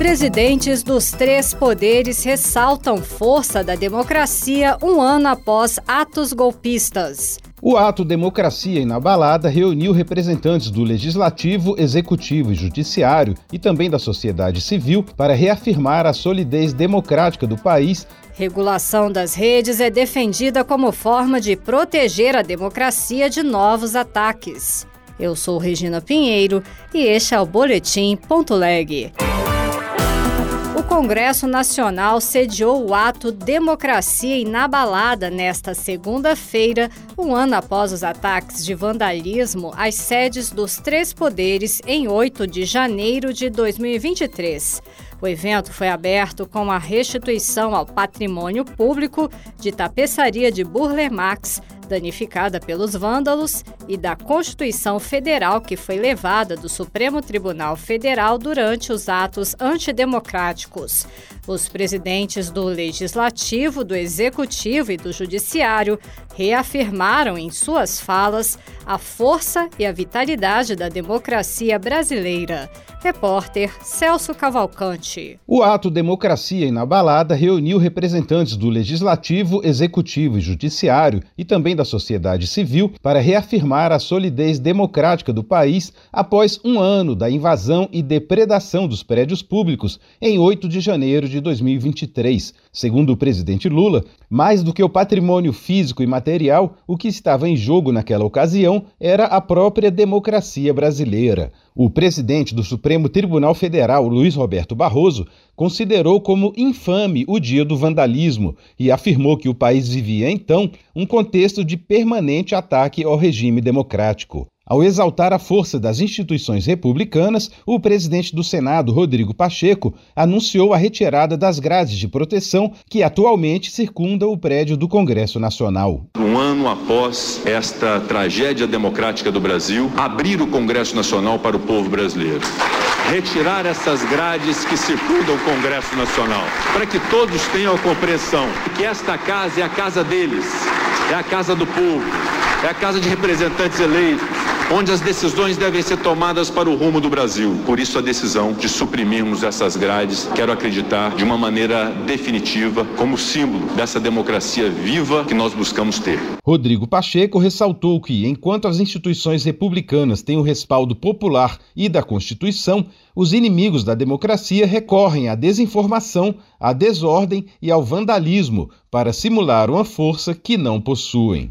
Presidentes dos três poderes ressaltam força da democracia um ano após atos golpistas. O ato Democracia Inabalada reuniu representantes do Legislativo, Executivo e Judiciário e também da sociedade civil para reafirmar a solidez democrática do país. Regulação das redes é defendida como forma de proteger a democracia de novos ataques. Eu sou Regina Pinheiro e este é o Boletim Ponto Leg. Congresso Nacional sediou o ato Democracia Inabalada nesta segunda-feira, um ano após os ataques de vandalismo às sedes dos três poderes em 8 de janeiro de 2023. O evento foi aberto com a restituição ao patrimônio público de tapeçaria de Burle Marx danificada pelos vândalos, e da Constituição Federal que foi levada do Supremo Tribunal Federal durante os atos antidemocráticos. Os presidentes do Legislativo, do Executivo e do Judiciário reafirmaram em suas falas a força e a vitalidade da democracia brasileira. Repórter Celso Cavalcante. O ato Democracia Inabalada reuniu representantes do Legislativo, Executivo e Judiciário e também da sociedade civil para reafirmar a solidez democrática do país após um ano da invasão e depredação dos prédios públicos em 8 de janeiro de 2023. Segundo o presidente Lula, mais do que o patrimônio físico e material, o que estava em jogo naquela ocasião era a própria democracia brasileira. O presidente do Supremo Tribunal Federal, Luiz Roberto Barroso, considerou como infame o dia do vandalismo e afirmou que o país vivia então um contexto de permanente ataque ao regime democrático. Ao exaltar a força das instituições republicanas, o presidente do Senado, Rodrigo Pacheco, anunciou a retirada das grades de proteção que atualmente circundam o prédio do Congresso Nacional. Um ano após esta tragédia democrática do Brasil, abrir o Congresso Nacional para o povo brasileiro retirar essas grades que circundam o Congresso Nacional, para que todos tenham a compreensão que esta casa é a casa deles, é a casa do povo, é a casa de representantes eleitos onde as decisões devem ser tomadas para o rumo do Brasil. Por isso a decisão de suprimirmos essas grades, quero acreditar de uma maneira definitiva, como símbolo dessa democracia viva que nós buscamos ter. Rodrigo Pacheco ressaltou que, enquanto as instituições republicanas têm o respaldo popular e da Constituição, os inimigos da democracia recorrem à desinformação, à desordem e ao vandalismo para simular uma força que não possuem.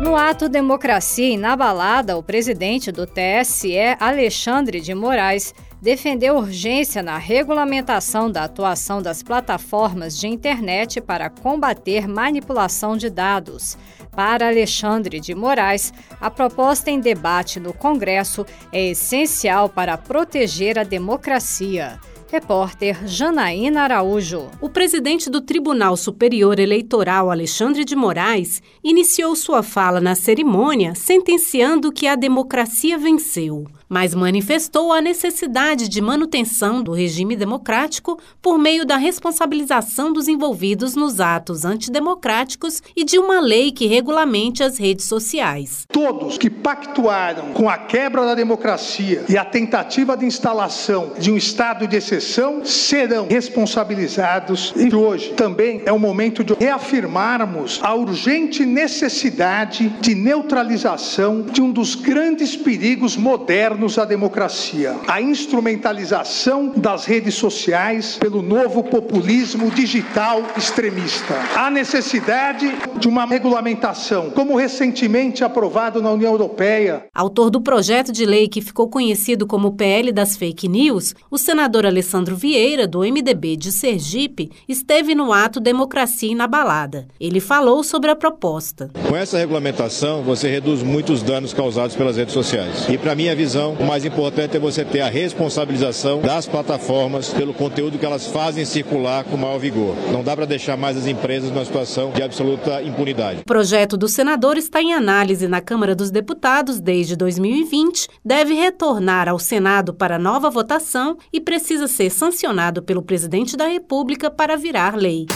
No ato Democracia Inabalada, o presidente do TSE, Alexandre de Moraes, defendeu urgência na regulamentação da atuação das plataformas de internet para combater manipulação de dados. Para Alexandre de Moraes, a proposta em debate no Congresso é essencial para proteger a democracia. Repórter Janaína Araújo. O presidente do Tribunal Superior Eleitoral, Alexandre de Moraes, iniciou sua fala na cerimônia sentenciando que a democracia venceu mas manifestou a necessidade de manutenção do regime democrático por meio da responsabilização dos envolvidos nos atos antidemocráticos e de uma lei que regulamente as redes sociais. Todos que pactuaram com a quebra da democracia e a tentativa de instalação de um estado de exceção serão responsabilizados. E hoje também é o momento de reafirmarmos a urgente necessidade de neutralização de um dos grandes perigos modernos governos à democracia, a instrumentalização das redes sociais pelo novo populismo digital extremista, a necessidade de uma regulamentação, como recentemente aprovado na União Europeia. Autor do projeto de lei que ficou conhecido como PL das Fake News, o senador Alessandro Vieira, do MDB de Sergipe, esteve no ato Democracia Inabalada. Ele falou sobre a proposta. Com essa regulamentação, você reduz muitos danos causados pelas redes sociais. E, para minha visão, regulação, o mais importante é você ter a responsabilização das plataformas pelo conteúdo que elas fazem circular com maior vigor. Não dá para deixar mais as empresas numa situação de absoluta impunidade. O projeto do senador está em análise na Câmara dos Deputados desde 2020, deve retornar ao Senado para nova votação e precisa ser sancionado pelo presidente da República para virar lei.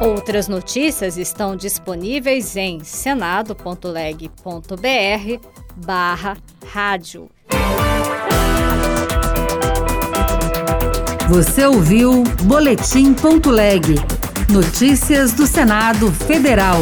Outras notícias estão disponíveis em senado.leg.br barra rádio. Você ouviu Boletim.leg. Notícias do Senado Federal.